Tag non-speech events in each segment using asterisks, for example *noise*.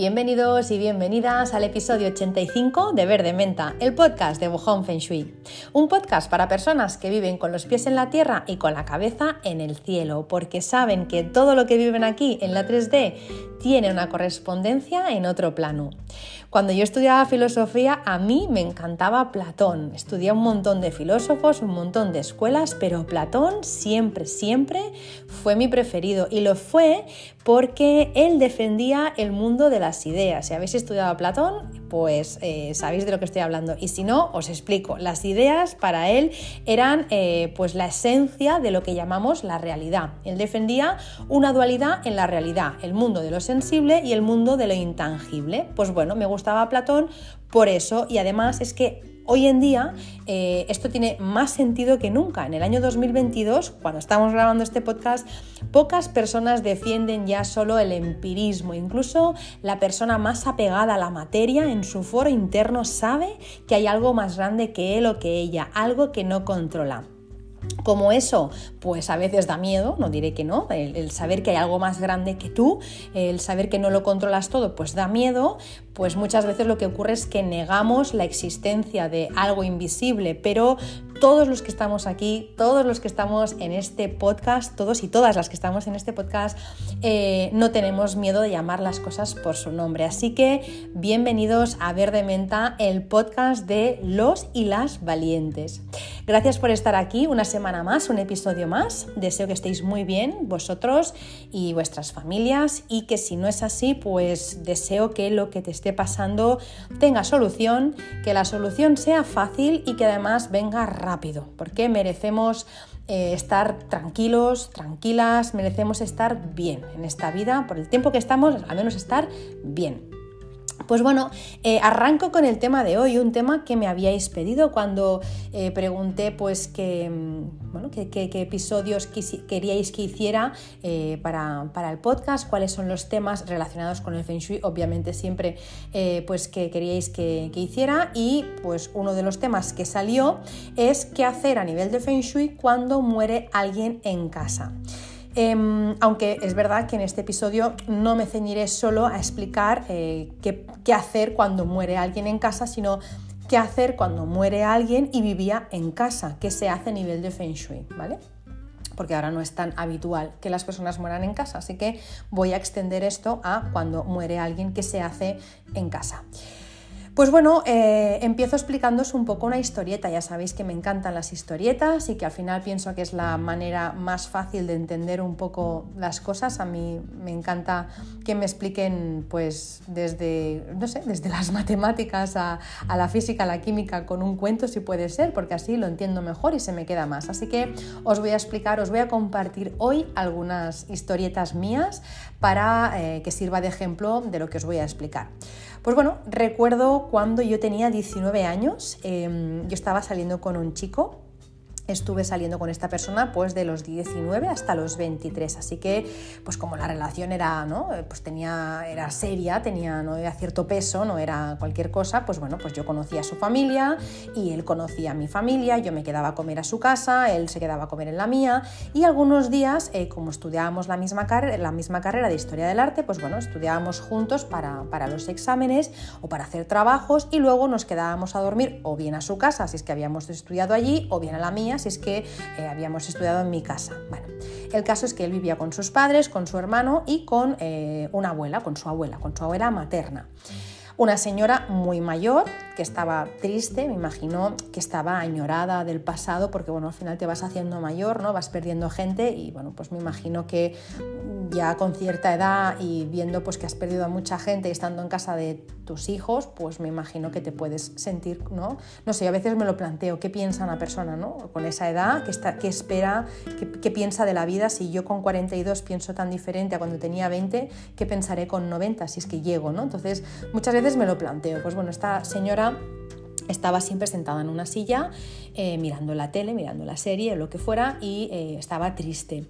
Bienvenidos y bienvenidas al episodio 85 de Verde Menta, el podcast de Bujón Feng Shui. Un podcast para personas que viven con los pies en la tierra y con la cabeza en el cielo, porque saben que todo lo que viven aquí en la 3D tiene una correspondencia en otro plano. Cuando yo estudiaba filosofía, a mí me encantaba Platón. Estudié un montón de filósofos, un montón de escuelas, pero Platón siempre, siempre fue mi preferido. Y lo fue porque él defendía el mundo de las ideas. Si habéis estudiado a Platón, pues eh, sabéis de lo que estoy hablando. Y si no, os explico. Las ideas para él eran eh, pues la esencia de lo que llamamos la realidad. Él defendía una dualidad en la realidad, el mundo de lo sensible y el mundo de lo intangible. Pues bueno, me gusta gustaba Platón por eso y además es que hoy en día eh, esto tiene más sentido que nunca. En el año 2022, cuando estamos grabando este podcast, pocas personas defienden ya solo el empirismo. Incluso la persona más apegada a la materia en su foro interno sabe que hay algo más grande que él o que ella, algo que no controla. Como eso, pues a veces da miedo, no diré que no, el, saber que hay algo más grande que tú, el saber que no lo controlas todo, pues da miedo, pues muchas veces lo que ocurre es que negamos la existencia de algo invisible, pero todos los que estamos aquí, todos los que estamos en este podcast, todos y todas las que estamos en este podcast, eh, no tenemos miedo de llamar las cosas por su nombre. Así que bienvenidos a Verde Menta, el podcast de los y las valientes. Gracias por estar aquí una semana más, un episodio más. Deseo que estéis muy bien vosotros y vuestras familias y que si no es así, pues deseo que lo que te esté pasando tenga solución, que la solución sea fácil y que además venga rápido, porque merecemos eh, estar tranquilos, tranquilas, merecemos estar bien en esta vida, por el tiempo que estamos, al menos estar bien. Pues bueno, eh, arranco con el tema de hoy, un tema que me habíais pedido cuando eh, pregunté pues que, mm, bueno, qué episodios queríais que hiciera eh, para, el podcast, cuáles son los temas relacionados con el Feng Shui, obviamente siempre pues que queríais que, que hiciera y pues uno de los temas que salió es qué hacer a nivel de Feng Shui cuando muere alguien en casa. Em, aunque es verdad que en este episodio no me ceñiré solo a explicar eh, qué, hacer cuando muere alguien en casa, sino qué hacer cuando muere alguien y vivía en casa, qué se hace a nivel de Feng Shui, ¿vale? Porque ahora no es tan habitual que las personas mueran en casa, así que voy a extender esto a cuando muere alguien, qué se hace en casa. Pues bueno, eh, empiezo explicándoos un poco una historieta. Ya sabéis que me encantan las historietas y que al final pienso que es la manera más fácil de entender un poco las cosas. A mí me encanta que me expliquen, pues, desde, no sé, desde las *laughs* matemáticas a, la física, a la química, con un cuento, si puede ser, porque así lo entiendo mejor y se me queda más. Así que os voy a explicar, os voy a compartir hoy algunas historietas mías para eh, que sirva de ejemplo de lo que os voy a explicar. Pues bueno, recuerdo cuando yo tenía 19 años, em, yo estaba saliendo con un chico estuve saliendo con esta persona pues de los 19 hasta los 23 así que pues como la relación era no pues tenía era seria tenía no era cierto peso no era cualquier cosa pues bueno pues yo conocía a su familia y él conocía a mi familia. Yo me quedaba a comer a su casa él se quedaba a comer en la mía. Y algunos días eh, como estudiábamos la misma la misma carrera de historia del arte pues bueno estudiábamos juntos para, para los exámenes o para hacer trabajos y luego nos quedábamos a dormir o bien a su casa si es que habíamos estudiado allí o bien a la mía es que eh, habíamos estudiado en mi casa. Bueno, el caso es que él vivía con sus padres, con su hermano y con eh, una abuela, con su abuela, con su abuela materna. Una señora muy mayor que estaba triste, me imagino que estaba añorada del pasado porque bueno, al final te vas haciendo mayor, ¿no? Vas perdiendo gente y bueno, pues me imagino que ya con cierta edad y viendo pues que has perdido a mucha gente y estando en casa de tus hijos, pues me imagino que te puedes sentir, ¿no? No sé, a veces me lo planteo, ¿qué piensa una persona, ¿no? Con esa edad, ¿qué, está, qué espera, qué, piensa de la vida? Si yo con 42 pienso tan diferente a cuando tenía 20, ¿qué pensaré con 90 si es que llego, ¿no? Entonces, muchas veces me lo planteo. Pues bueno, esta señora estaba siempre sentada en una silla, eh, mirando la tele, mirando la serie, lo que fuera, y eh, estaba triste.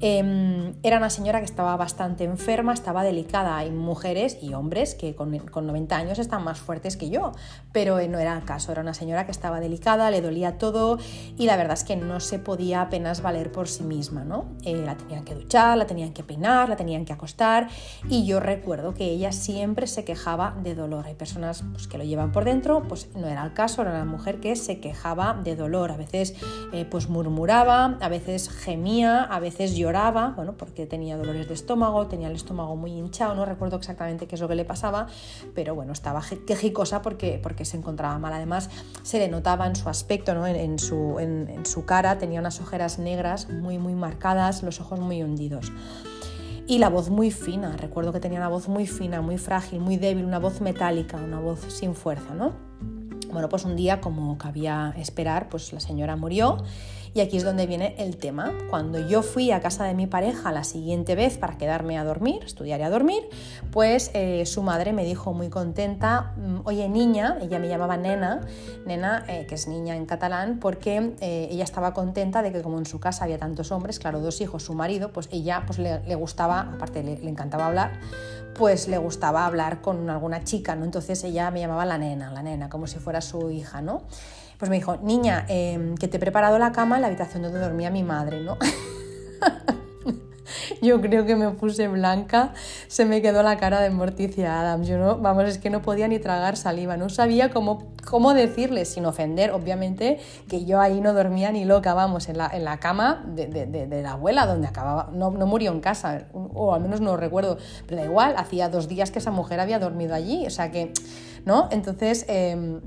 Em, era una señora que estaba bastante enferma, estaba delicada. Hay mujeres y hombres que con, 90 años están más fuertes que yo, pero eh, no era el caso. Era una señora que estaba delicada, le dolía todo y la verdad es que no se podía apenas valer por sí misma. ¿no? la tenían que duchar, la tenían que peinar, la tenían que acostar y yo recuerdo que ella siempre se quejaba de dolor. Hay personas pues, que lo llevan por dentro, pues no era el caso, era una mujer que se quejaba de dolor, a veces eh, pues murmuraba, a veces gemía, a veces lloraba, bueno, porque tenía dolores de estómago, tenía el estómago muy hinchado, no recuerdo exactamente qué es lo que le pasaba, pero bueno, estaba quejicosa porque, porque se encontraba mal. Además, se le notaba en su aspecto, ¿no? en, su, en su cara, tenía unas ojeras negras muy, muy marcadas, los ojos muy hundidos y la voz muy fina. Recuerdo que tenía una voz muy fina, muy frágil, muy débil, una voz metálica, una voz sin fuerza, ¿no? Bueno, pues un día, como cabía esperar, pues la señora murió y aquí es donde viene el tema. Cuando yo fui a casa de mi pareja la siguiente vez para quedarme a dormir, estudiar y a dormir, pues eh, su madre me dijo muy contenta, mm, oye niña, ella me llamaba nena, nena eh, que es niña en catalán, porque eh, ella estaba contenta de que como en su casa había tantos hombres, claro, dos hijos, su marido, pues ella pues le, gustaba, aparte le, le encantaba hablar, pues le gustaba hablar con alguna chica, ¿no? Entonces ella me llamaba la nena, la nena, como si fuera su hija, ¿no? Pues me dijo, niña, em, que te he preparado la cama en la habitación donde dormía mi madre, ¿no? *laughs* Yo creo que me puse blanca, se me quedó la cara de Morticia Adams. Yo no, vamos, es que no podía ni tragar saliva, no sabía cómo, cómo decirle sin ofender, obviamente, que yo ahí no dormía ni loca, vamos, en la, en la cama de, de, la abuela donde acababa, no, no, murió en casa, o al menos no recuerdo, pero da igual, hacía dos días que esa mujer había dormido allí, o sea que, ¿no? Entonces... Em,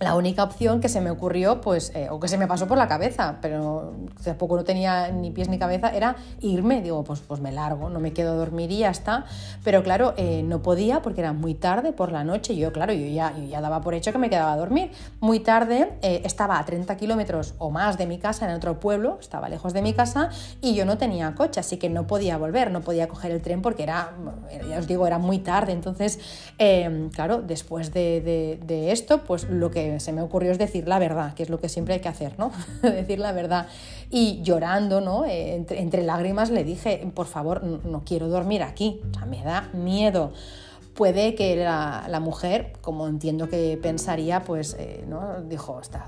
la única opción que se me ocurrió, pues, eh, o que se me pasó por la cabeza, pero tampoco no tenía ni pies ni cabeza, era irme. Digo, pues, pues me largo, no me quedo a dormir y ya está. Pero claro, eh, no podía porque era muy tarde por la noche. Yo, claro, yo ya, ya daba por hecho que me quedaba a dormir. Muy tarde, eh, estaba a 30 kilómetros o más de mi casa, en otro pueblo, estaba lejos de mi casa y yo no tenía coche, así que no podía volver, no podía coger el tren porque era, ya os digo, era muy tarde. Entonces, claro, después de, de esto, pues lo que se me ocurrió es decir la verdad, que es lo que siempre hay que hacer, ¿no? *laughs* decir la verdad. Y llorando, ¿no? Eh, entre, lágrimas le dije, por favor, no quiero dormir aquí, o sea, me da miedo puede que la, mujer, como entiendo que pensaría, pues eh, ¿no? dijo, está,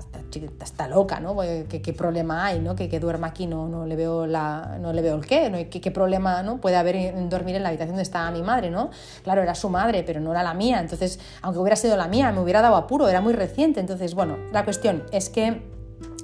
está, loca, ¿no? ¿Qué, problema hay? ¿no? Que, que duerma aquí, no, no, le veo la, no le veo el qué, ¿no? ¿Qué, qué problema ¿no? puede haber en dormir en la habitación donde está mi madre, ¿no? Claro, era su madre, pero no era la mía, entonces, aunque hubiera sido la mía, me hubiera dado apuro, era muy reciente, entonces, bueno, la cuestión es que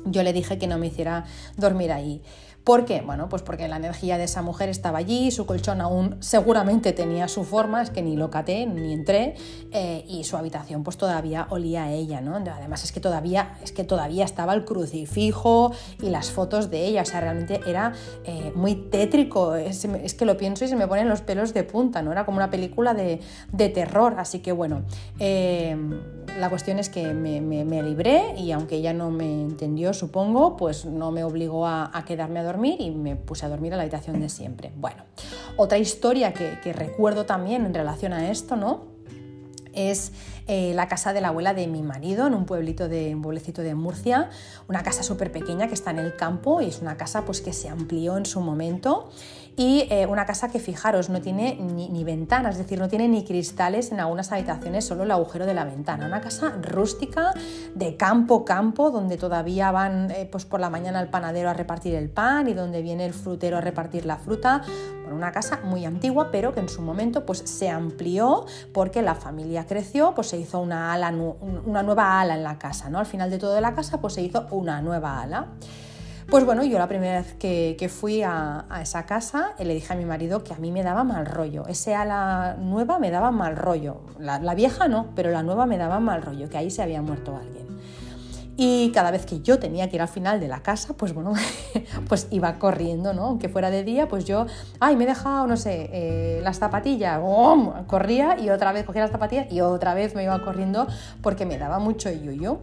yo le dije que no me hiciera dormir ahí. ¿Por qué? Bueno, pues porque la energía de esa mujer estaba allí, su colchón aún seguramente tenía su forma, es que ni lo caté ni entré, eh, y su habitación pues todavía olía a ella, ¿no? Además es que todavía, es que todavía estaba el crucifijo y las fotos de ella, o sea, realmente era eh, muy tétrico, es, que lo pienso y se me ponen los pelos de punta, ¿no? Era como una película de, terror, así que bueno, eh, la cuestión es que me, libré y aunque ella no me entendió, supongo, pues no me obligó a, a quedarme a dormir y me puse a dormir en la habitación de siempre. Bueno, otra historia que, que recuerdo también en relación a esto, ¿no? Es eh, la casa de la abuela de mi marido en un pueblito de un pueblecito de Murcia, una casa súper pequeña que está en el campo y es una casa pues que se amplió en su momento y eh, una casa que fijaros no tiene ni, ni ventanas, es decir, no tiene ni cristales en algunas habitaciones, solo el agujero de la ventana, una casa rústica de campo campo donde todavía van eh, pues por la mañana el panadero a repartir el pan y donde viene el frutero a repartir la fruta, bueno, una casa muy antigua pero que en su momento pues se amplió porque la familia creció, pues se hizo una, ala, una nueva ala en la casa, ¿no? Al final de toda la casa pues se hizo una nueva ala. Pues bueno, yo la primera vez que, fui a, esa casa le dije a mi marido que a mí me daba mal rollo. Ese ala nueva me daba mal rollo. La, vieja no, pero la nueva me daba mal rollo, que ahí se había muerto alguien. Y cada vez que yo tenía que ir al final de la casa, pues bueno, *laughs* pues iba corriendo, ¿no? Aunque fuera de día, pues yo, ay, me he dejado, no sé, eh, las zapatillas, corría y otra vez cogía las zapatillas y otra vez me iba corriendo porque me daba mucho yo-yo.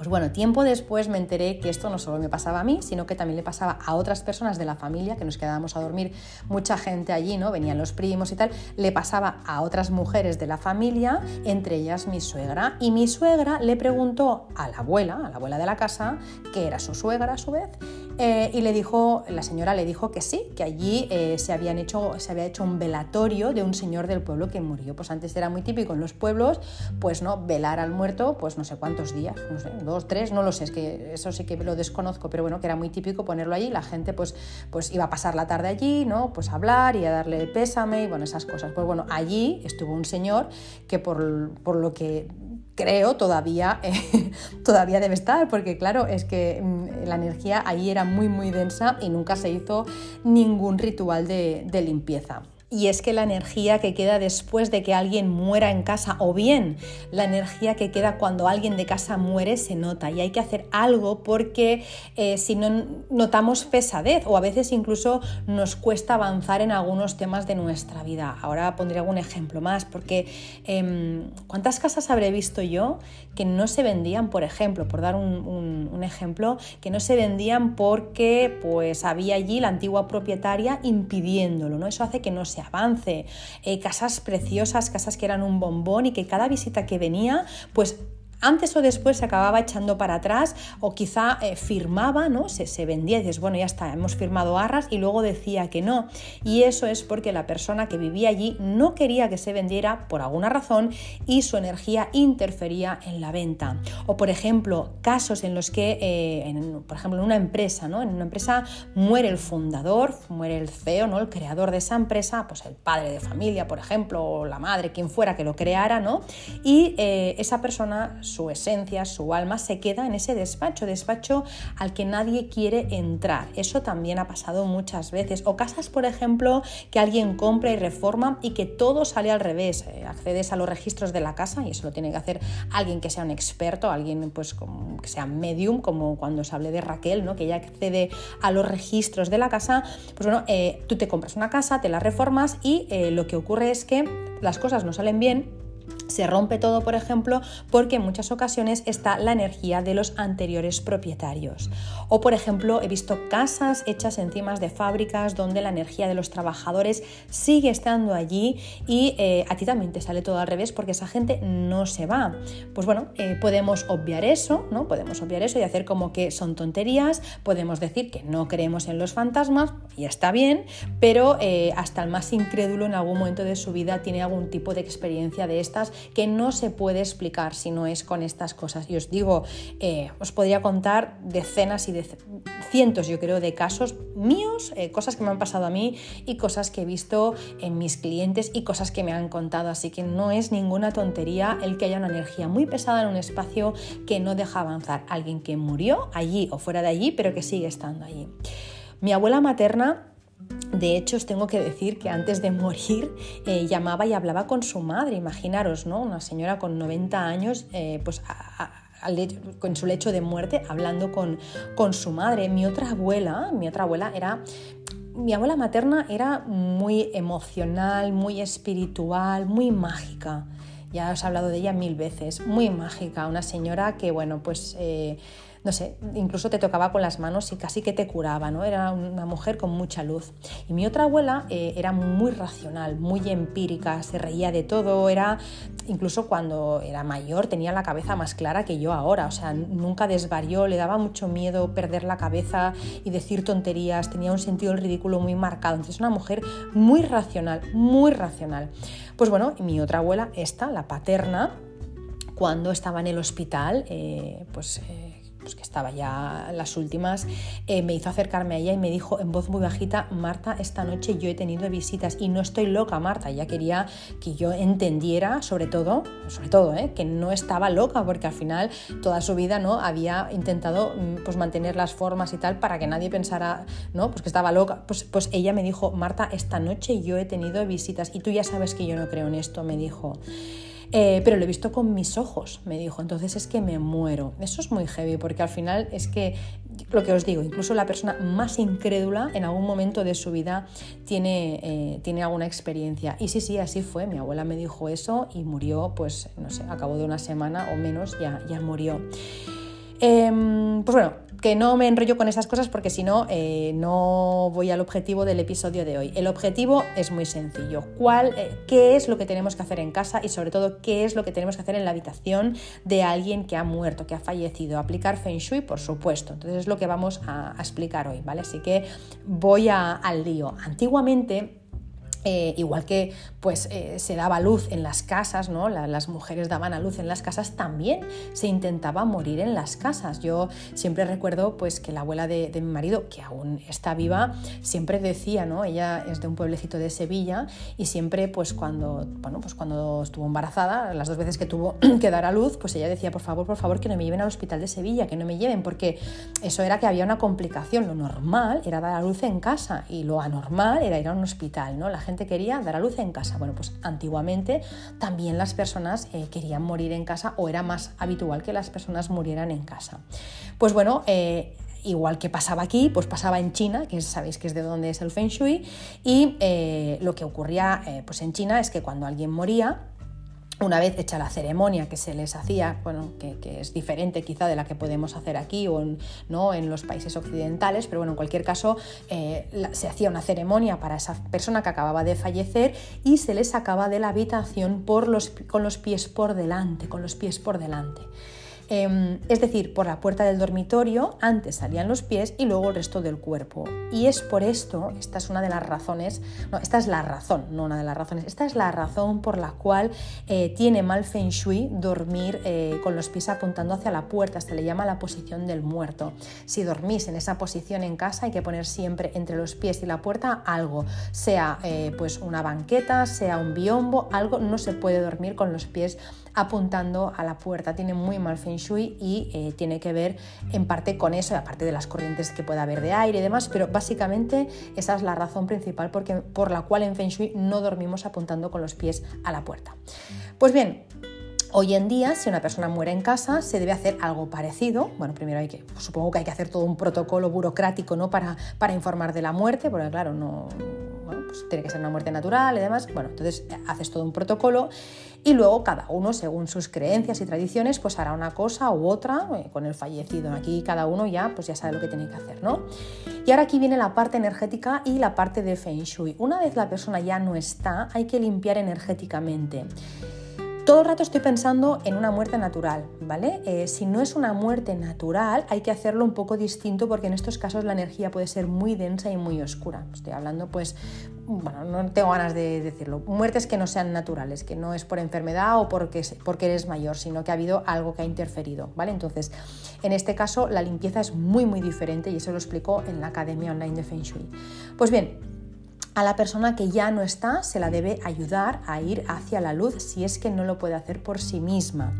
Pues bueno, tiempo después me enteré que esto no solo me pasaba a mí, sino que también le pasaba a otras personas de la familia, que nos quedábamos a dormir mucha gente allí, ¿no? Venían los primos y tal, le pasaba a otras mujeres de la familia, entre ellas mi suegra. Y mi suegra le preguntó a la abuela, a la abuela de la casa, que era su suegra a su vez, eh, y le dijo, la señora le dijo que sí, que allí eh, se, habían hecho, se había hecho un velatorio de un señor del pueblo que murió. Pues antes era muy típico en los pueblos, pues no, velar al muerto, pues no sé cuántos días, no sé, dos, tres, no lo sé, es que eso sí que lo desconozco, pero bueno, que era muy típico ponerlo allí, la gente pues, pues iba a pasar la tarde allí, ¿no? Pues a hablar y a darle pésame y bueno, esas cosas. Pues bueno, allí estuvo un señor que por, por lo que creo todavía, eh, *laughs* todavía debe estar, porque claro, es que mm, la energía ahí era muy muy densa y nunca se hizo ningún ritual de limpieza y es que la energía que queda después de que alguien muera en casa o bien la energía que queda cuando alguien de casa muere se nota y hay que hacer algo porque eh, si no notamos pesadez o a veces incluso nos cuesta avanzar en algunos temas de nuestra vida. Ahora pondré algún ejemplo más porque em, ¿cuántas casas habré visto yo que no se vendían, por ejemplo, por dar un, un ejemplo, que no se vendían porque pues había allí la antigua propietaria impidiéndolo, ¿no? Eso hace que no se avance, eh, casas preciosas, casas que eran un bombón y que cada visita que venía, pues antes o después se acababa echando para atrás o quizá eh, firmaba, ¿no? Se, se, vendía y dices, bueno, ya está, hemos firmado arras y luego decía que no. Y eso es porque la persona que vivía allí no quería que se vendiera por alguna razón y su energía interfería en la venta. O por ejemplo, casos en los que, eh, por ejemplo, en una empresa, ¿no? En una empresa muere el fundador, muere el CEO, ¿no? El creador de esa empresa, pues el padre de familia, por ejemplo, o la madre, quien fuera que lo creara, ¿no? Y eh, esa persona su esencia, su alma, se queda en ese despacho, despacho al que nadie quiere entrar. Eso también ha pasado muchas veces. O casas, por ejemplo, que alguien compra y reforma y que todo sale al revés. Eh, accedes a los registros de la casa y eso lo tiene que hacer alguien que sea un experto, alguien pues que sea medium, como cuando se hable de Raquel, ¿no? que ella accede a los registros de la casa. Pues bueno, eh, tú te compras una casa, te la reformas y eh, lo que ocurre es que las cosas no salen bien se rompe todo, por ejemplo, porque en muchas ocasiones está la energía de los anteriores propietarios. O, por ejemplo, he visto casas hechas encima de fábricas donde la energía de los trabajadores sigue estando allí y eh, a ti también te sale todo al revés porque esa gente no se va. Pues bueno, eh, podemos obviar eso, ¿no? Podemos obviar eso y hacer como que son tonterías, podemos decir que no creemos en los fantasmas y está bien, pero eh, hasta el más incrédulo en algún momento de su vida tiene algún tipo de experiencia de estas que no se puede explicar si no es con estas cosas. Y os digo, eh, os podría contar decenas y de cientos, yo creo, de casos míos, eh, cosas que me han pasado a mí y cosas que he visto en mis clientes y cosas que me han contado. Así que no es ninguna tontería el que haya una energía muy pesada en un espacio que no deja avanzar. Alguien que murió allí o fuera de allí, pero que sigue estando allí. Mi abuela materna de hecho, os tengo que decir que antes de morir eh, llamaba y hablaba con su madre, imaginaros, ¿no? Una señora con 90 años, eh, pues con su lecho de muerte, hablando con, con su madre. Mi otra abuela, mi otra abuela era mi abuela materna era muy emocional, muy espiritual, muy mágica. Ya os he hablado de ella mil veces, muy mágica, una señora que, bueno, pues eh, no sé, incluso te tocaba con las manos y casi que te curaba, ¿no? Era una mujer con mucha luz. Y mi otra abuela eh, era muy racional, muy empírica, se reía de todo, era, incluso cuando era mayor, tenía la cabeza más clara que yo ahora, o sea, nunca desvarió, le daba mucho miedo perder la cabeza y decir tonterías, tenía un sentido del ridículo muy marcado, entonces una mujer muy racional, muy racional. Pues bueno, mi otra abuela, esta, la paterna, cuando estaba en el hospital, eh, pues... Eh, pues que estaba ya las últimas, eh, me hizo acercarme a ella y me dijo en voz muy bajita, Marta, esta noche yo he tenido visitas y no estoy loca, Marta. Ella quería que yo entendiera, sobre todo, sobre todo, eh, que no estaba loca, porque al final toda su vida no había intentado mm, pues, mantener las formas y tal para que nadie pensara, no, pues que estaba loca. Pues, pues ella me dijo, Marta, esta noche yo he tenido visitas y tú ya sabes que yo no creo en esto, me dijo. Eh, pero lo he visto con mis ojos, me dijo, entonces es que me muero. Eso es muy heavy porque al final es que, lo que os digo, incluso la persona más incrédula en algún momento de su vida tiene, eh, tiene alguna experiencia. Y sí, sí, así fue, mi abuela me dijo eso y murió, pues, no sé, a de una semana o menos ya, ya murió. Em, pues bueno, que no me enrollo con esas cosas porque si no, eh, no voy al objetivo del episodio de hoy. El objetivo es muy sencillo. ¿Cuál, eh, ¿Qué es lo que tenemos que hacer en casa y sobre todo qué es lo que tenemos que hacer en la habitación de alguien que ha muerto, que ha fallecido? Aplicar Feng Shui, por supuesto. Entonces es lo que vamos a, explicar hoy, ¿vale? Así que voy al lío. Antiguamente eh, igual que pues, eh, se daba luz en las casas, ¿no? las mujeres daban a luz en las casas, también se intentaba morir en las casas. Yo siempre recuerdo pues, que la abuela de, mi marido, que aún está viva, siempre decía, ¿no? ella es de un pueblecito de Sevilla y siempre pues, cuando, bueno, pues, cuando estuvo embarazada, las dos veces que tuvo *clears throat* que dar a luz, pues ella decía, por favor, por favor, que no me lleven al hospital de Sevilla, que no me lleven, porque eso era que había una complicación. Lo normal era dar a luz en casa y lo anormal era ir a un hospital. ¿no? La quería dar a luz en casa. Bueno, pues antiguamente también las personas eh, querían morir en casa o era más habitual que las personas murieran en casa. Pues bueno, eh, igual que pasaba aquí, pues pasaba en China, que sabéis que es de donde es el Feng Shui, y eh, lo que ocurría pues en China es que cuando alguien moría, una vez hecha la ceremonia que se les hacía, bueno, que, es diferente quizá de la que podemos hacer aquí o en, ¿no? en los países occidentales, pero bueno, en cualquier caso eh, se hacía una ceremonia para esa persona que acababa de fallecer y se les sacaba de la habitación por los, con los pies por delante, con los pies por delante. Em, es decir, por la puerta del dormitorio antes salían los pies y luego el resto del cuerpo. Y es por esto, esta es una de las razones, no, esta es la razón, no una de las razones, esta es la razón por la cual eh, tiene mal feng shui dormir eh, con los pies apuntando hacia la puerta, se le llama la posición del muerto. Si dormís en esa posición en casa hay que poner siempre entre los pies y la puerta algo, sea eh, pues una banqueta, sea un biombo, algo, no se puede dormir con los pies apuntando a la puerta. Tiene muy mal feng shui y eh, tiene que ver en parte con eso, aparte de las corrientes que pueda haber de aire y demás, pero básicamente esa es la razón principal por la cual en feng shui no dormimos apuntando con los pies a la puerta. Pues bien, Hoy en día, si una persona muere en casa, se debe hacer algo parecido. Bueno, primero hay que, supongo que hay que hacer todo un protocolo burocrático ¿no? para, para informar de la muerte, porque claro, no, pues tiene que ser una muerte natural y demás. Bueno, entonces haces todo un protocolo y luego cada uno, según sus creencias y tradiciones, pues hará una cosa u otra eh, con el fallecido. Aquí cada uno ya, pues ya sabe lo que tiene que hacer, ¿no? Y ahora aquí viene la parte energética y la parte de Feng Shui. Una vez la persona ya no está, hay que limpiar energéticamente. Todo el rato estoy pensando en una muerte natural, ¿vale? Eh, si no es una muerte natural, hay que hacerlo un poco distinto porque en estos casos la energía puede ser muy densa y muy oscura. Estoy hablando, pues, bueno, no tengo ganas de decirlo, muertes que no sean naturales, que no es por enfermedad o porque, porque eres mayor, sino que ha habido algo que ha interferido, ¿vale? Entonces, en este caso, la limpieza es muy, muy diferente y eso lo explico en la Academia Online de Feng Shui. Pues bien, a la persona que ya no está se la debe ayudar a ir hacia la luz si es que no lo puede hacer por sí misma.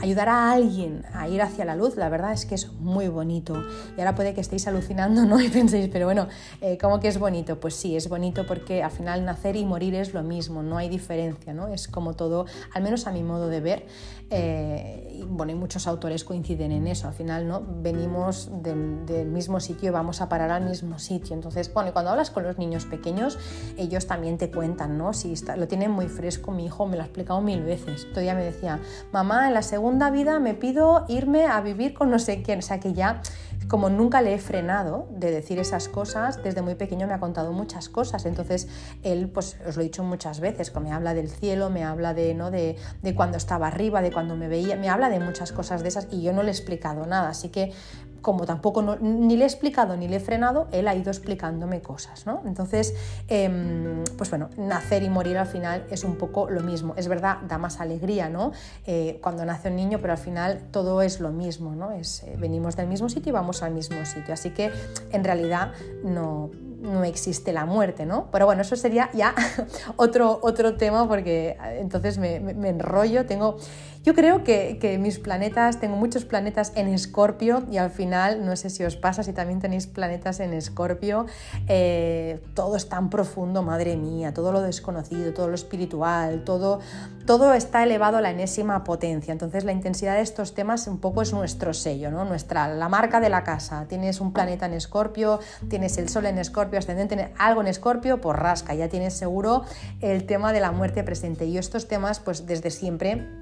Ayudar a alguien a ir hacia la luz, la verdad es que es muy bonito. Y ahora puede que estéis alucinando, ¿no? *laughs* Y penséis, pero bueno, eh, ¿cómo que es bonito? Pues sí, es bonito porque al final nacer y morir es lo mismo, no hay diferencia, ¿no? Es como todo, al menos a mi modo de ver, eh, y bueno, y muchos autores coinciden en eso, al final, ¿no? Venimos del, del mismo sitio vamos a parar al mismo sitio. Entonces, bueno, y cuando hablas con los niños pequeños, ellos también te cuentan, ¿no? Si lo tienen muy fresco, mi hijo me lo ha explicado mil veces. Todavía me decía, mamá, en la segunda vida me pido irme a vivir con no sé quién. O sea que ya, como nunca le he frenado de decir esas cosas, desde muy pequeño me ha contado muchas cosas. Entonces, él, pues os lo he dicho muchas veces, me habla del cielo, me habla de, ¿no? de, de cuando estaba arriba, de cuando me veía, me habla de muchas cosas de esas y yo no le he explicado nada. Así que como tampoco ni le he explicado ni le he frenado, él ha ido explicándome cosas, ¿no? Entonces, em, pues bueno, nacer y morir al final es un poco lo mismo. Es verdad, da más alegría, ¿no? Eh, cuando nace un niño, pero al final todo es lo mismo, ¿no? Es, eh, venimos del mismo sitio y vamos al mismo sitio. Así que en realidad no, no existe la muerte, ¿no? Pero bueno, eso sería ya *laughs* otro, otro tema porque eh, entonces me, me enrollo. Tengo yo creo que, mis planetas, tengo muchos planetas en Escorpio y al final, no sé si os pasa, si también tenéis planetas en Escorpio, eh, todo es tan profundo, madre mía, todo lo desconocido, todo lo espiritual, todo, todo está elevado a la enésima potencia. Entonces la intensidad de estos temas un poco es nuestro sello, ¿no? Nuestra, la marca de la casa. Tienes un planeta en Escorpio, tienes el Sol en Escorpio, ascendente, algo en Escorpio, pues rasca, ya tienes seguro el tema de la muerte presente. Y estos temas, pues desde siempre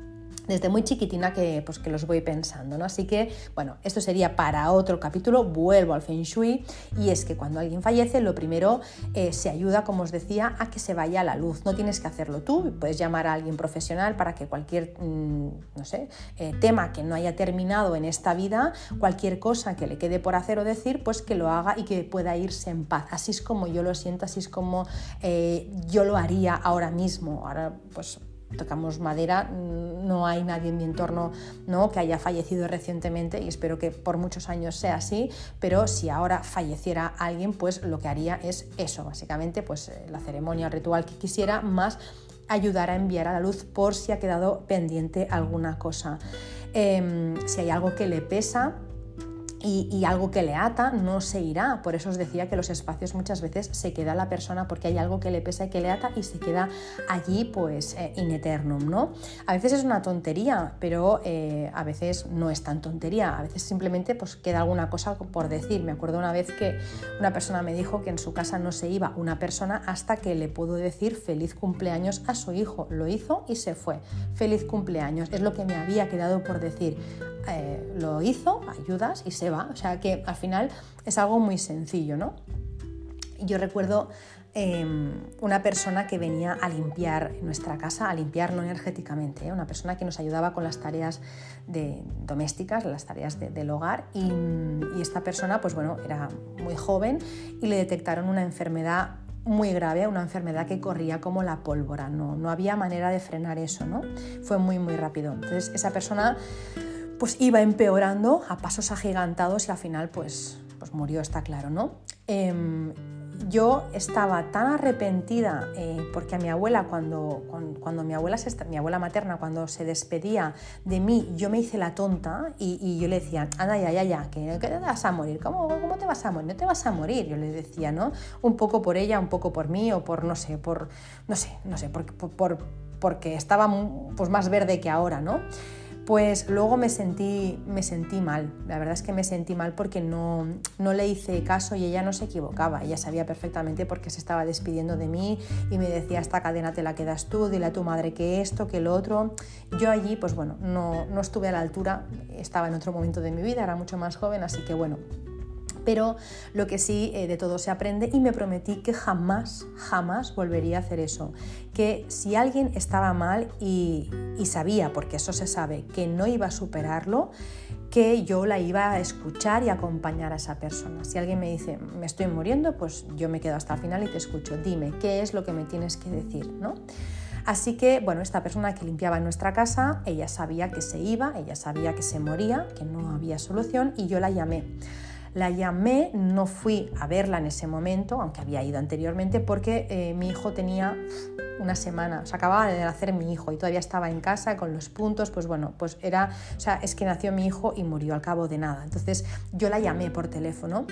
desde muy chiquitina que, pues, que los voy pensando, ¿no? Así que, bueno, esto sería para otro capítulo, vuelvo al Feng Shui, y es que cuando alguien fallece, lo primero eh, se ayuda, como os decía, a que se vaya a la luz. No tienes que hacerlo tú, puedes llamar a alguien profesional para que cualquier, mm, no sé, eh, tema que no haya terminado en esta vida, cualquier cosa que le quede por hacer o decir, pues que lo haga y que pueda irse en paz. Así es como yo lo siento, así es como eh, yo lo haría ahora mismo. Ahora, pues tocamos madera, no hay nadie en mi entorno ¿no? que haya fallecido recientemente y espero que por muchos años sea así, pero si ahora falleciera alguien, pues lo que haría es eso, básicamente, pues eh, la ceremonia, el ritual que quisiera, más ayudar a enviar a la luz por si ha quedado pendiente alguna cosa. Em, si hay algo que le pesa, y, algo que le ata no se irá. Por eso os decía que los espacios muchas veces se queda la persona porque hay algo que le pesa y que le ata y se queda allí pues eh, in eternum, ¿no? A veces es una tontería, pero eh, a veces no es tan tontería. A veces simplemente pues queda alguna cosa por decir. Me acuerdo una vez que una persona me dijo que en su casa no se iba una persona hasta que le pudo decir feliz cumpleaños a su hijo. Lo hizo y se fue. Feliz cumpleaños. Es lo que me había quedado por decir. Eh, lo hizo, ayudas y se O sea que al final es algo muy sencillo, ¿no? Yo recuerdo em, una persona que venía a limpiar nuestra casa, a limpiar no energéticamente, ¿eh? una persona que nos ayudaba con las tareas de, domésticas, las tareas del hogar y, esta persona pues bueno, era muy joven y le detectaron una enfermedad muy grave, una enfermedad que corría como la pólvora, no, no había manera de frenar eso, ¿no? Fue muy muy rápido. Entonces esa persona pues iba empeorando a pasos agigantados y al final pues, pues murió, está claro, ¿no? Em, yo estaba tan arrepentida eh, porque a mi abuela, cuando, cuando, mi, abuela se, mi abuela materna, cuando se despedía de mí, yo me hice la tonta y, yo le decía, anda, ya, ya, ya, que, te vas a morir, ¿Cómo, ¿cómo te vas a morir? No te vas a morir, yo le decía, ¿no? Un poco por ella, un poco por mí o por, no sé, por, no sé, no sé, por, por, porque estaba pues, más verde que ahora, ¿no? Pues luego me sentí, me sentí mal. La verdad es que me sentí mal porque no, no le hice caso y ella no se equivocaba. Ella sabía perfectamente por qué se estaba despidiendo de mí y me decía, esta cadena te la quedas tú, dile a tu madre que esto, que lo otro. Yo allí, pues bueno, no, no estuve a la altura, estaba en otro momento de mi vida, era mucho más joven, así que bueno, pero lo que sí, eh, de todo se aprende y me prometí que jamás, jamás volvería a hacer eso. Que si alguien estaba mal y, sabía, porque eso se sabe, que no iba a superarlo, que yo la iba a escuchar y acompañar a esa persona. Si alguien me dice, me estoy muriendo, pues yo me quedo hasta el final y te escucho. Dime, ¿qué es lo que me tienes que decir? ¿no? Así que, bueno, esta persona que limpiaba nuestra casa, ella sabía que se iba, ella sabía que se moría, que no había solución y yo la llamé. La llamé, no fui a verla en ese momento, aunque había ido anteriormente, porque eh, mi hijo tenía una semana, o sea, acababa de nacer mi hijo y todavía estaba en casa con los puntos, pues bueno, pues era, o sea, es que nació mi hijo y murió al cabo de nada. Entonces yo la llamé por teléfono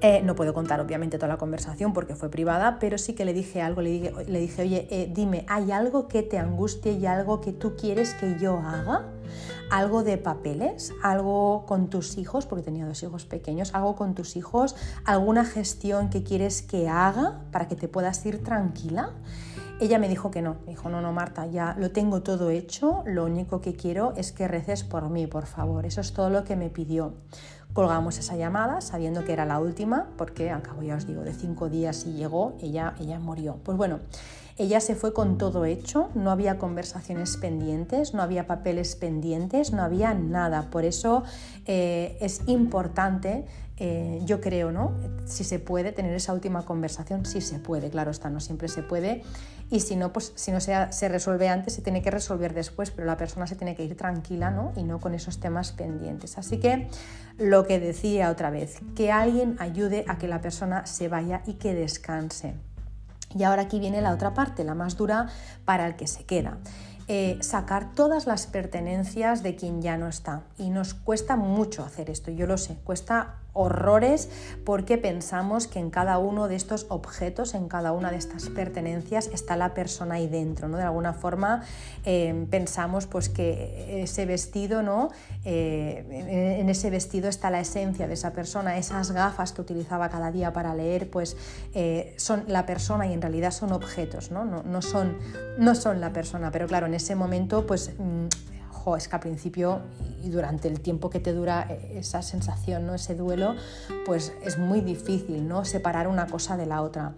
eh, no puedo contar obviamente toda la conversación porque fue privada, pero sí que le dije algo, le dije, le dije oye, eh, dime, ¿hay algo que te angustie y algo que tú quieres que yo haga? ¿Algo de papeles? ¿Algo con tus hijos? Porque tenía dos hijos pequeños. ¿Algo con tus hijos? ¿Alguna gestión que quieres que haga para que te puedas ir tranquila? Ella me dijo que no, me dijo, no, no, Marta, ya lo tengo todo hecho, lo único que quiero es que reces por mí, por favor, eso es todo lo que me pidió. Colgamos esa llamada sabiendo que era la última, porque al cabo ya os digo, de cinco días y llegó, ella, ella murió. Pues bueno, ella se fue con todo hecho, no había conversaciones pendientes, no había papeles pendientes, no había nada. Por eso eh, es importante, eh, yo creo, ¿no? Si se puede tener esa última conversación, si se puede, claro está, no siempre se puede. Y si no, pues si no se, se resuelve antes, se tiene que resolver después, pero la persona se tiene que ir tranquila, ¿no? Y no con esos temas pendientes. Así que lo que decía otra vez, que alguien ayude a que la persona se vaya y que descanse. Y ahora aquí viene la otra parte, la más dura para el que se queda. Eh, sacar todas las pertenencias de quien ya no está. Y nos cuesta mucho hacer esto, yo lo sé, cuesta horrores porque pensamos que en cada uno de estos objetos, en cada una de estas pertenencias está la persona ahí dentro, ¿no? De alguna forma eh, pensamos pues que ese vestido, ¿no? Eh, en ese vestido está la esencia de esa persona, esas gafas que utilizaba cada día para leer, pues son la persona y en realidad son objetos, ¿no? No, no, son, no son la persona, pero claro, en ese momento pues... Mm, es que al principio y durante el tiempo que te dura e, esa sensación, ¿no? ese duelo, pues es muy difícil ¿no? separar una cosa de la otra.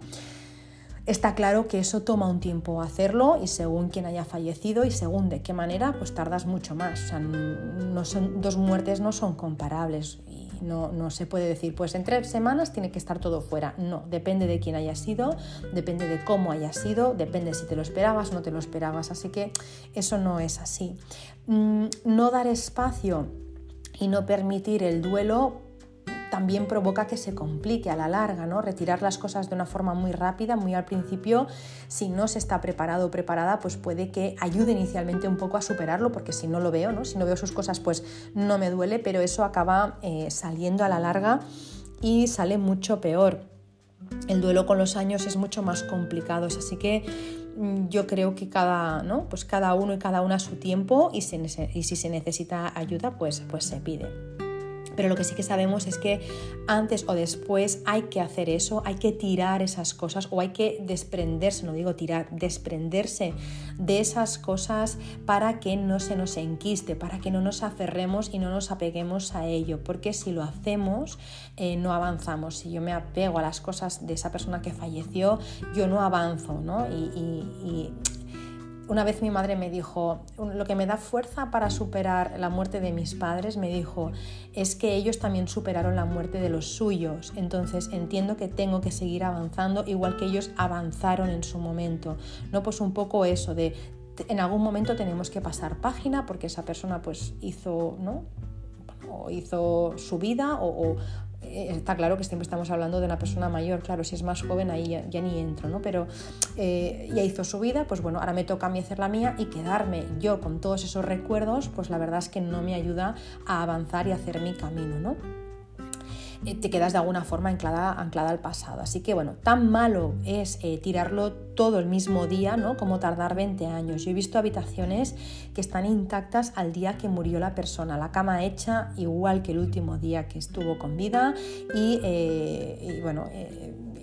Está claro que eso toma un tiempo hacerlo y según quien haya fallecido y según de qué manera, pues tardas mucho más. O sea, no son, dos muertes no son comparables no, se puede decir, pues en tres semanas tiene que estar todo fuera. No, depende de quién haya sido, depende de cómo haya sido, depende si te lo esperabas o no te lo esperabas. Así que eso no es así. Mm, no dar espacio y no permitir el duelo también provoca que se complique a la larga, ¿no? Retirar las cosas de una forma muy rápida, muy al principio, si no se está preparado o preparada, pues puede que ayude inicialmente un poco a superarlo, porque si no lo veo, ¿no? Si no veo sus cosas, pues no me duele, pero eso acaba eh, saliendo a la larga y sale mucho peor. El duelo con los años es mucho más complicado, así que mm, yo creo que cada, ¿no? pues cada uno y cada una a su tiempo y, y si se necesita ayuda, pues, pues se pide. Pero lo que sí que sabemos es que antes o después hay que hacer eso, hay que tirar esas cosas o hay que desprenderse, no digo tirar, desprenderse de esas cosas para que no se nos enquiste, para que no nos aferremos y no nos apeguemos a ello, porque si lo hacemos eh, no avanzamos. Si yo me apego a las cosas de esa persona que falleció, yo no avanzo, ¿no? y una vez mi madre me dijo, lo que me da fuerza para superar la muerte de mis padres, me dijo, es que ellos también superaron la muerte de los suyos. Entonces entiendo que tengo que seguir avanzando igual que ellos avanzaron en su momento. No, pues un poco eso de en algún momento tenemos que pasar página porque esa persona pues hizo, ¿no? O hizo su vida o, está claro que siempre estamos hablando de una persona mayor, claro, si es más joven ahí ya, ni entro, ¿no? Pero eh, ya hizo su vida, pues bueno, ahora me toca a mí hacer la mía y quedarme yo con todos esos recuerdos, pues la verdad es que no me ayuda a avanzar y hacer mi camino, ¿no? Eh, te quedas de alguna forma anclada, al pasado. Así que bueno, tan malo es eh, tirarlo todo el mismo día, ¿no? Como tardar 20 años. Yo he visto habitaciones que están intactas al día que murió la persona, la cama hecha igual que el último día que estuvo con vida y, eh, bueno,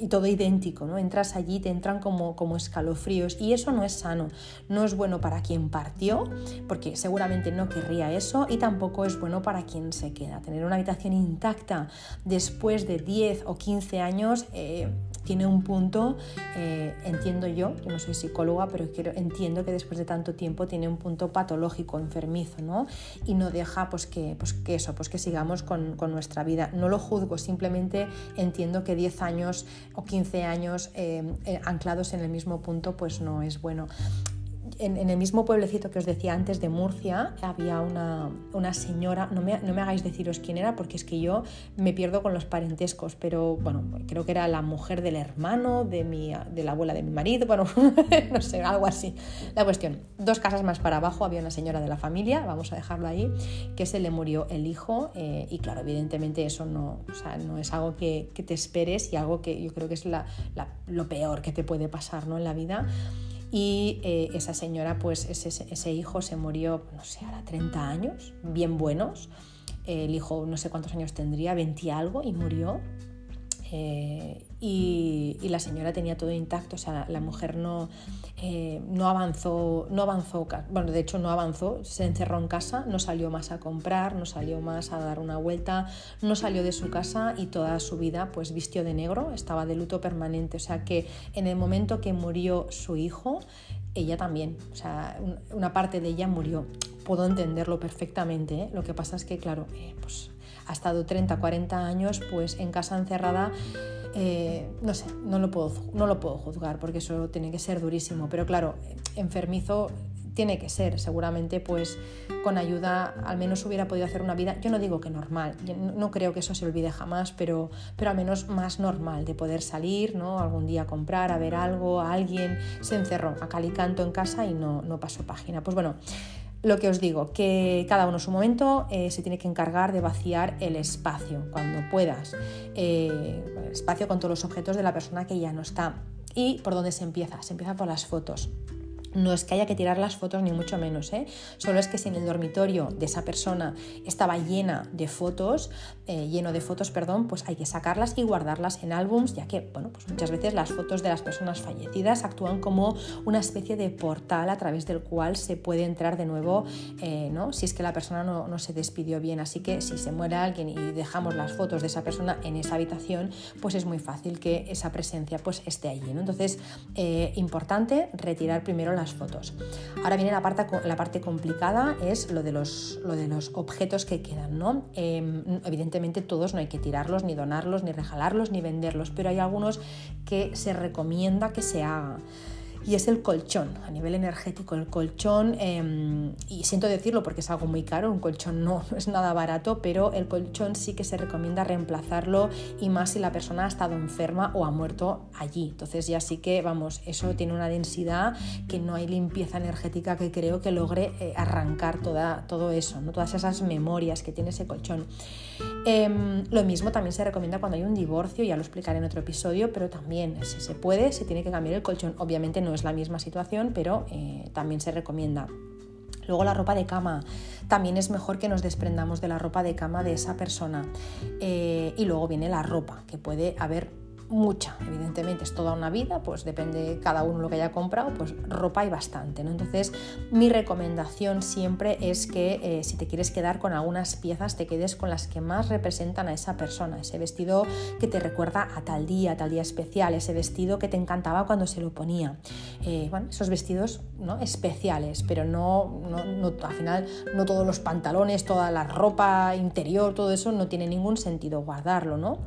y todo idéntico, ¿no? Entras allí, te entran como, como escalofríos y eso no es sano, no es bueno para quien partió, porque seguramente no querría eso y tampoco es bueno para quien se queda. Tener una habitación intacta después de 10 o 15 años eh, tiene un punto, eh, entiendo yo, yo no soy psicóloga, pero quiero, entiendo que después de tanto tiempo tiene un punto patológico, enfermizo, ¿no? Y no deja pues que, pues que eso, pues que sigamos con, con nuestra vida. No lo juzgo, simplemente entiendo que 10 años o 15 años eh, eh, anclados en el mismo punto pues no es bueno en, el mismo pueblecito que os decía antes de Murcia había una, señora, no me, no me, hagáis deciros quién era porque es que yo me pierdo con los parentescos, pero bueno, creo que era la mujer del hermano de, mi, de la abuela de mi marido, bueno, *laughs* no sé, algo así. La cuestión, dos casas más para abajo había una señora de la familia, vamos a dejarlo ahí, que se le murió el hijo eh, y claro, evidentemente eso no, o sea, no es algo que, te esperes y algo que yo creo que es la, lo peor que te puede pasar ¿no? en la vida y eh, esa señora, pues ese, hijo se murió, no sé, a 30 años, bien buenos. El hijo no sé cuántos años tendría, 20 algo, y murió. Eh, y, la señora tenía todo intacto, o sea, la mujer no, eh, no avanzó, no avanzó, bueno, de hecho no avanzó, se encerró en casa, no salió más a comprar, no salió más a dar una vuelta, no salió de su casa y toda su vida pues vistió de negro, estaba de luto permanente, o sea que en el momento que murió su hijo, ella también, o sea, una parte de ella murió. Puedo entenderlo perfectamente, ¿eh? lo que pasa es que, claro, pues ha estado 30, 40 años pues en casa encerrada eh, no sé, no lo, puedo, no lo puedo juzgar porque eso tiene que ser durísimo, pero claro, enfermizo tiene que ser, seguramente pues con ayuda al menos hubiera podido hacer una vida, yo no digo que normal, no creo que eso se olvide jamás, pero, pero al menos más normal, de poder salir, ¿no? algún día a comprar, a ver algo, a alguien, se encerró a calicanto en casa y no, no pasó página. Pues bueno, lo que os digo, que cada uno en su momento eh, se tiene que encargar de vaciar el espacio cuando puedas. Eh, el espacio con todos los objetos de la persona que ya no está. ¿Y por dónde se empieza? Se empieza por las fotos. No es que haya que tirar las fotos ni mucho menos, ¿eh? solo es que si en el dormitorio de esa persona estaba llena de fotos, eh, lleno de fotos, perdón, pues hay que sacarlas y guardarlas en álbums, ya que, bueno, pues muchas veces las fotos de las personas fallecidas actúan como una especie de portal a través del cual se puede entrar de nuevo, eh, ¿no? Si es que la persona no, se despidió bien, así que si se muere alguien y dejamos las fotos de esa persona en esa habitación, pues es muy fácil que esa presencia pues esté allí, ¿no? Entonces, importante retirar primero las fotos. Ahora viene la parte, complicada, es lo de, los, lo de los objetos que quedan. ¿no? Em, evidentemente todos no hay que tirarlos, ni donarlos, ni regalarlos, ni venderlos, pero hay algunos que se recomienda que se haga y es el colchón. A nivel energético, el colchón, em, y siento decirlo porque es algo muy caro, un colchón *laughs* no, es nada barato, pero el colchón sí que se recomienda reemplazarlo y más si la persona ha estado enferma o ha muerto allí. Entonces ya sí que, vamos, eso tiene una densidad que no hay limpieza energética que creo que logre eh, arrancar toda, todo eso, ¿no? todas esas memorias que tiene ese colchón. Em, lo mismo también se recomienda cuando hay un divorcio, ya lo explicaré en otro episodio, pero también si se puede, se tiene que cambiar el colchón. Obviamente no es la misma situación, pero eh, también se recomienda. Luego la ropa de cama. También es mejor que nos desprendamos de la ropa de cama de esa persona. Eh, y luego viene la ropa, que puede haber mucha, evidentemente es toda una vida, pues depende cada uno lo que haya comprado, pues ropa hay bastante, ¿no? Entonces mi recomendación siempre es que eh, si te quieres quedar con algunas piezas, te quedes con las que más representan a esa persona, ese vestido que te recuerda a tal día, a tal día especial, ese vestido que te encantaba cuando se lo ponía. Eh, bueno, esos vestidos ¿no? especiales, pero no, no, no, al final no todos los pantalones, toda la ropa interior, todo eso no tiene ningún sentido guardarlo, ¿no?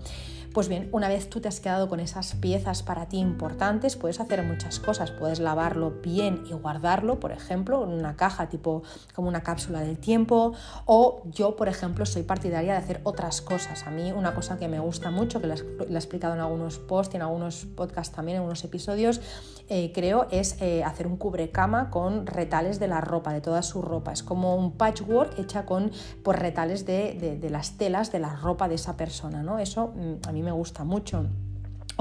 Pues bien, una vez tú te has quedado con esas piezas para ti importantes, puedes hacer muchas cosas. Puedes lavarlo bien y guardarlo, por ejemplo, en una caja tipo como una cápsula del tiempo. O yo, por ejemplo, soy partidaria de hacer otras cosas. A mí una cosa que me gusta mucho, que la he explicado en algunos posts y en algunos podcasts también, en algunos episodios, eh, creo, es eh, hacer un cubrecama con retales de la ropa, de toda su ropa. Es como un patchwork hecha con pues, retales de, de, las telas de la ropa de esa persona. ¿no? Eso mm, a mí me gusta mucho.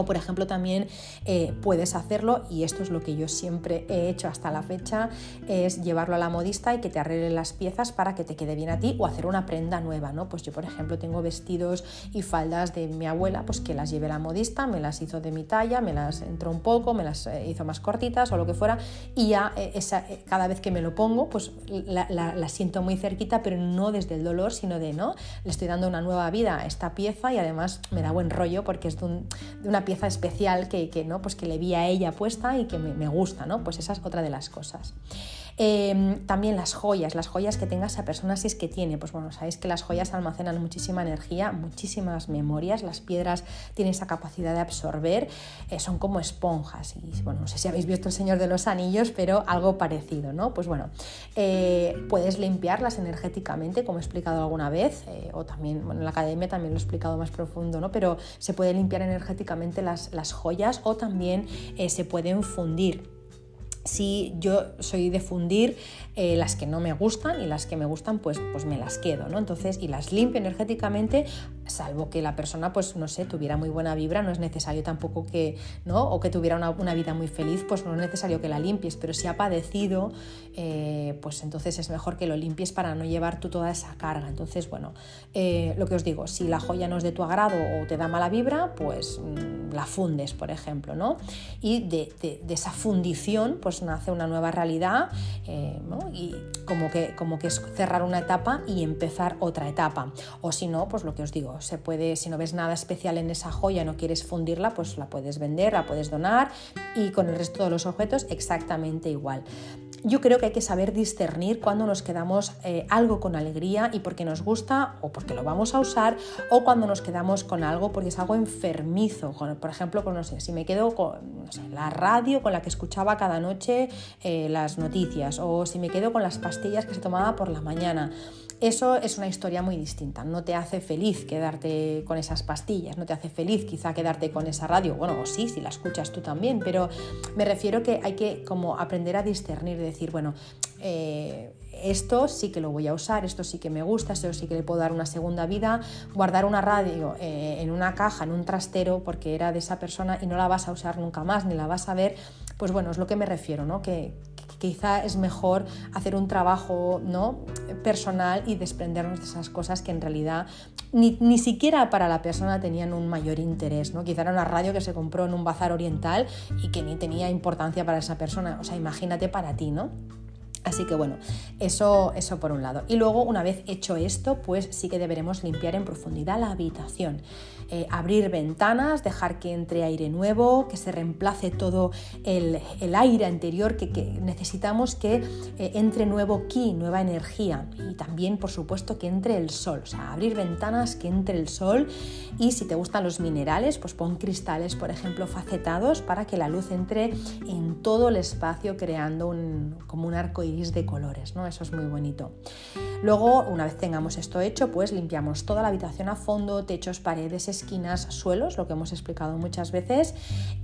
O por ejemplo también eh, puedes hacerlo, y esto es lo que yo siempre he hecho hasta la fecha, es llevarlo a la modista y que te arregle las piezas para que te quede bien a ti o hacer una prenda nueva, ¿no? Pues yo por ejemplo tengo vestidos y faldas de mi abuela, pues que las llevé a la modista, me las hizo de mi talla, me las entró un poco, me las eh, hizo más cortitas o lo que fuera, y ya eh, cada vez que me lo pongo, pues la, siento muy cerquita, pero no desde el dolor, sino de, ¿no? Le estoy dando una nueva vida a esta pieza y además me da buen rollo porque es de, de una pieza especial que, ¿no? pues que le vi a ella puesta y que me, me gusta, ¿no? Pues esa es otra de las cosas. Em, también las joyas, las joyas que tenga esa persona si es que tiene. Pues bueno, sabéis que las joyas almacenan muchísima energía, muchísimas memorias, las piedras tienen esa capacidad de absorber, eh, son como esponjas. Y bueno, no sé si habéis visto El Señor de los Anillos, pero algo parecido, ¿no? Pues bueno, eh, puedes limpiarlas energéticamente, como he explicado alguna vez, eh, o también, bueno, en la academia también lo he explicado más profundo, ¿no? Pero se puede limpiar energéticamente las, las joyas o también se pueden fundir si yo soy de fundir eh, las que no me gustan y las que me gustan pues, pues me las quedo, ¿no? Entonces, y las limpio energéticamente, salvo que la persona pues no sé, tuviera muy buena vibra, no es necesario tampoco que, ¿no? O que tuviera una, vida muy feliz, pues no es necesario que la limpies, pero si ha padecido, eh, pues entonces es mejor que lo limpies para no llevar tú toda esa carga. Entonces, bueno, eh, lo que os digo, si la joya no es de tu agrado o te da mala vibra, pues mm, la fundes, por ejemplo, ¿no? Y de, esa fundición, pues nace una nueva realidad eh, y como que, como que es cerrar una etapa y empezar otra etapa. O si no, pues lo que os digo, se puede, si no ves nada especial en esa joya, no quieres fundirla, pues la puedes vender, la puedes donar y con el resto de los objetos exactamente igual yo creo que hay que saber discernir cuando nos quedamos eh, algo con alegría y porque nos gusta o porque lo vamos a usar o cuando nos quedamos con algo porque es algo enfermizo. Por ejemplo, con, no sé, si me quedo con la radio con la que escuchaba cada noche eh, las noticias o si me quedo con las pastillas que se tomaba por la mañana. Eso es una historia muy distinta. No te hace feliz quedarte con esas pastillas, no te hace feliz quizá quedarte con esa radio. Bueno, sí, si la escuchas tú también, pero me refiero que hay que como aprender a discernir, decir, bueno, eh, esto sí que lo voy a usar, esto sí que me gusta, esto sí que le puedo dar una segunda vida, guardar una radio eh, en una caja, en un trastero, porque era de esa persona y no la vas a usar nunca más, ni la vas a ver, pues bueno, es lo que me refiero, ¿no? Que, quizá es mejor hacer un trabajo ¿no? personal y desprendernos de esas cosas que en realidad ni, ni, siquiera para la persona tenían un mayor interés. ¿no? Quizá era una radio que se compró en un bazar oriental y que ni tenía importancia para esa persona. O sea, imagínate para ti, ¿no? Así que bueno, eso, eso por un lado. Y luego, una vez hecho esto, pues sí que deberemos limpiar en profundidad la habitación. Eh, abrir ventanas, dejar que entre aire nuevo, que se reemplace todo el, aire anterior, que, necesitamos que eh, entre nuevo ki, nueva energía. Y también, por supuesto, que entre el sol. O sea, abrir ventanas, que entre el sol. Y si te gustan los minerales, pues pon cristales, por ejemplo, facetados para que la luz entre en todo el espacio creando un, como un arco de colores, ¿no? Eso es muy bonito. Luego, una vez tengamos esto hecho, pues limpiamos toda la habitación a fondo, techos, paredes, esquinas, suelos, lo que hemos explicado muchas veces.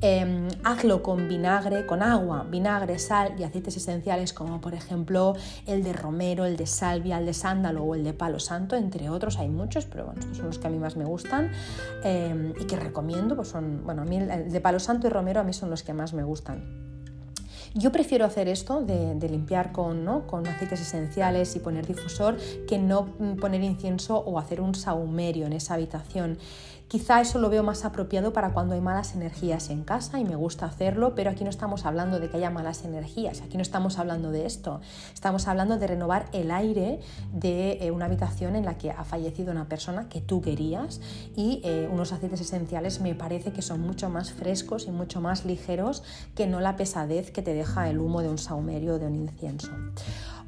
Em, hazlo con vinagre, con agua, vinagre, sal y aceites esenciales como por ejemplo el de romero, el de salvia, el de sándalo o el de palo santo, entre otros. Hay muchos, pero bueno, estos son los que a mí más me gustan em, y que recomiendo. Pues son, bueno, a mí el de palo santo y romero a mí son los que más me gustan. Yo prefiero hacer esto de, limpiar con, con aceites esenciales y poner difusor que no poner incienso o hacer un saumerio en esa habitación. Quizá eso lo veo más apropiado para cuando hay malas energías en casa y me gusta hacerlo, pero aquí no estamos hablando de que haya malas energías, aquí no estamos hablando de esto, estamos hablando de renovar el aire de eh, una habitación en la que ha fallecido una persona que tú querías y eh, unos aceites esenciales me parece que son mucho más frescos y mucho más ligeros que no la pesadez que te deja el humo de un saumerio o de un incienso.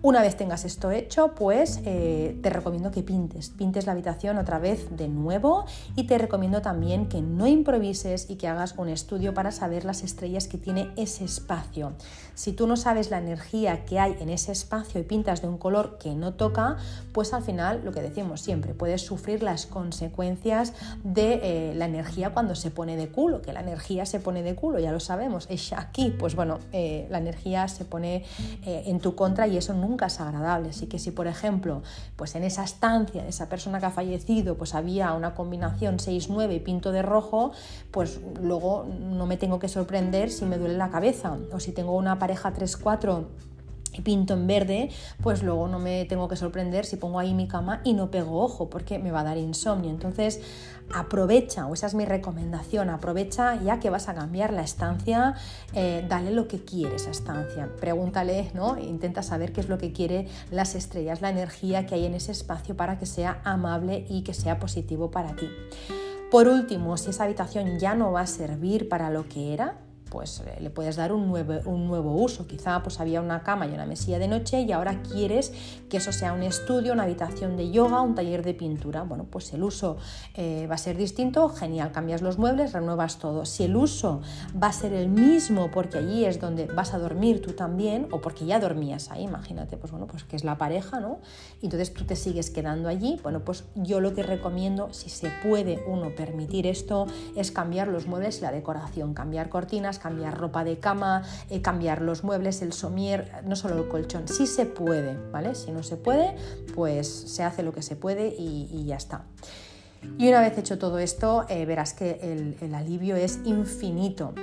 Una vez tengas esto hecho, pues eh, te recomiendo que pintes, pintes la habitación otra vez de nuevo y te recomiendo también que no improvises y que hagas un estudio para saber las estrellas que tiene ese espacio. Si tú no sabes la energía que hay en ese espacio y pintas de un color que no toca, pues al final, lo que decimos siempre, puedes sufrir las consecuencias de eh, la energía cuando se pone de culo, que la energía se pone de culo, ya lo sabemos, es aquí, pues bueno, eh, la energía se pone en tu contra y eso no nunca es agradable. Así que si, por ejemplo, pues en esa estancia de esa persona que ha fallecido, pues había una combinación 6-9 y pinto de rojo, pues luego no me tengo que sorprender si me duele la cabeza. O si tengo una pareja 3-4 pinto en verde, pues luego no me tengo que sorprender si pongo ahí mi cama y no pego ojo, porque me va a dar insomnio. Entonces, aprovecha, o esa es mi recomendación, aprovecha ya que vas a cambiar la estancia, eh, dale lo que quiere esa estancia, pregúntale, ¿no? Intenta saber qué es lo que quiere las estrellas, la energía que hay en ese espacio para que sea amable y que sea positivo para ti. Por último, si esa habitación ya no va a servir para lo que era, pues eh, le puedes dar un nuevo, un nuevo uso. Quizá pues había una cama y una mesilla de noche y ahora quieres que eso sea un estudio, una habitación de yoga, un taller de pintura. Bueno, pues el uso eh, va a ser distinto, genial, cambias los muebles, renuevas todo. Si el uso va a ser el mismo porque allí es donde vas a dormir tú también o porque ya dormías ahí, imagínate, pues bueno, pues que es la pareja, ¿no? Y entonces tú te sigues quedando allí, bueno, pues yo lo que recomiendo, si se puede uno permitir esto, es cambiar los muebles y la decoración, cambiar cortinas, cambiar ropa de cama, eh, cambiar los muebles, el somier, no solo el colchón, sí se puede, ¿vale? Si no se puede, pues se hace lo que se puede y, ya está. Y una vez hecho todo esto, eh, verás que el alivio es infinito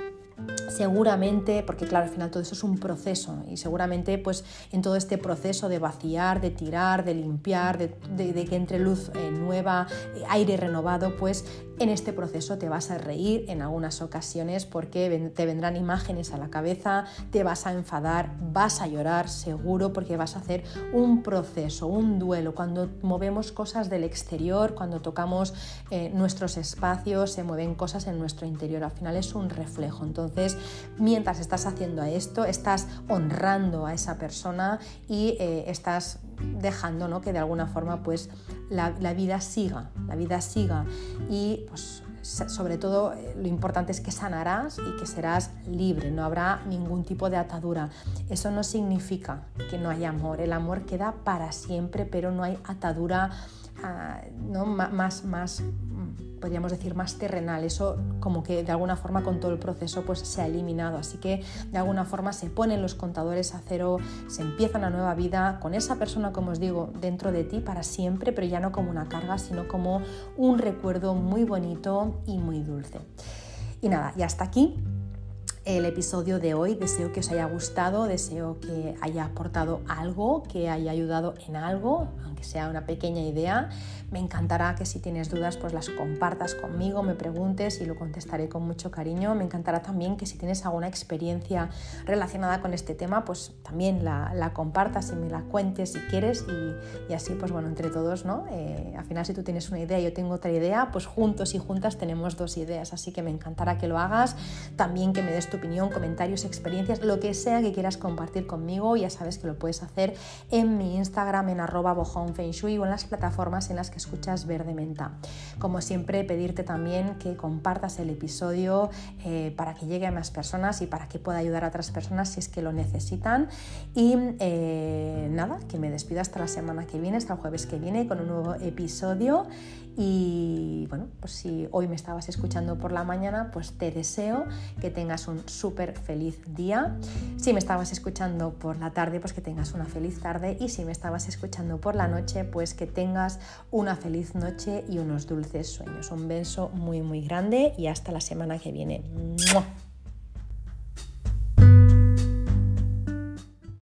seguramente, porque claro, al final todo eso es un proceso y seguramente pues en todo este proceso de vaciar, de tirar, de limpiar, de, que entre luz eh, nueva, eh, aire renovado, pues en este proceso te vas a reír en algunas ocasiones porque te vendrán imágenes a la cabeza, te vas a enfadar, vas a llorar seguro porque vas a hacer un proceso, un duelo. Cuando movemos cosas del exterior, cuando tocamos eh, nuestros espacios, se mueven cosas en nuestro interior. Al final es un reflejo. Entonces, mientras estás haciendo esto, estás honrando a esa persona y eh, estás dejando ¿no? que de alguna forma pues la, vida siga, la vida siga y pues sobre todo eh, lo importante es que sanarás y que serás libre, no habrá ningún tipo de atadura. Eso no significa que no haya amor, el amor queda para siempre, pero no hay atadura ah, ¿no? más, más podríamos decir, más terrenal. Eso como que de alguna forma con todo el proceso pues se ha eliminado. Así que de alguna forma se ponen los contadores a cero, se empieza una nueva vida con esa persona, como os digo, dentro de ti para siempre, pero ya no como una carga, sino como un recuerdo muy bonito y muy dulce. Y nada, y hasta aquí el episodio de hoy. Deseo que os haya gustado, deseo que haya aportado algo, que haya ayudado en algo, aunque sea una pequeña idea. Me encantará que si tienes dudas pues las compartas conmigo, me preguntes y lo contestaré con mucho cariño. Me encantará también que si tienes alguna experiencia relacionada con este tema pues también la, compartas y me la cuentes si quieres y, así pues bueno, entre todos, ¿no? Eh, al final si tú tienes una idea y yo tengo otra idea, pues juntos y juntas tenemos dos ideas, así que me encantará que lo hagas. También que me des tu opinión, comentarios, experiencias, lo que sea que quieras compartir conmigo, ya sabes que lo puedes hacer en mi Instagram en arroba o en las plataformas en las que escuchas Verde Menta. Como siempre, pedirte también que compartas el episodio eh, para que llegue a más personas y para que pueda ayudar a otras personas si es que lo necesitan. Y eh, nada, que me despido hasta la semana que viene, hasta el jueves que viene, con un nuevo episodio. Y bueno, pues si hoy me estabas escuchando por la mañana, pues te deseo que tengas un súper feliz día. Si me estabas escuchando por la tarde, pues que tengas una feliz tarde. Y si me estabas escuchando por la noche, pues que tengas una feliz noche y unos dulces sueños. Un beso muy muy grande y hasta la semana que viene.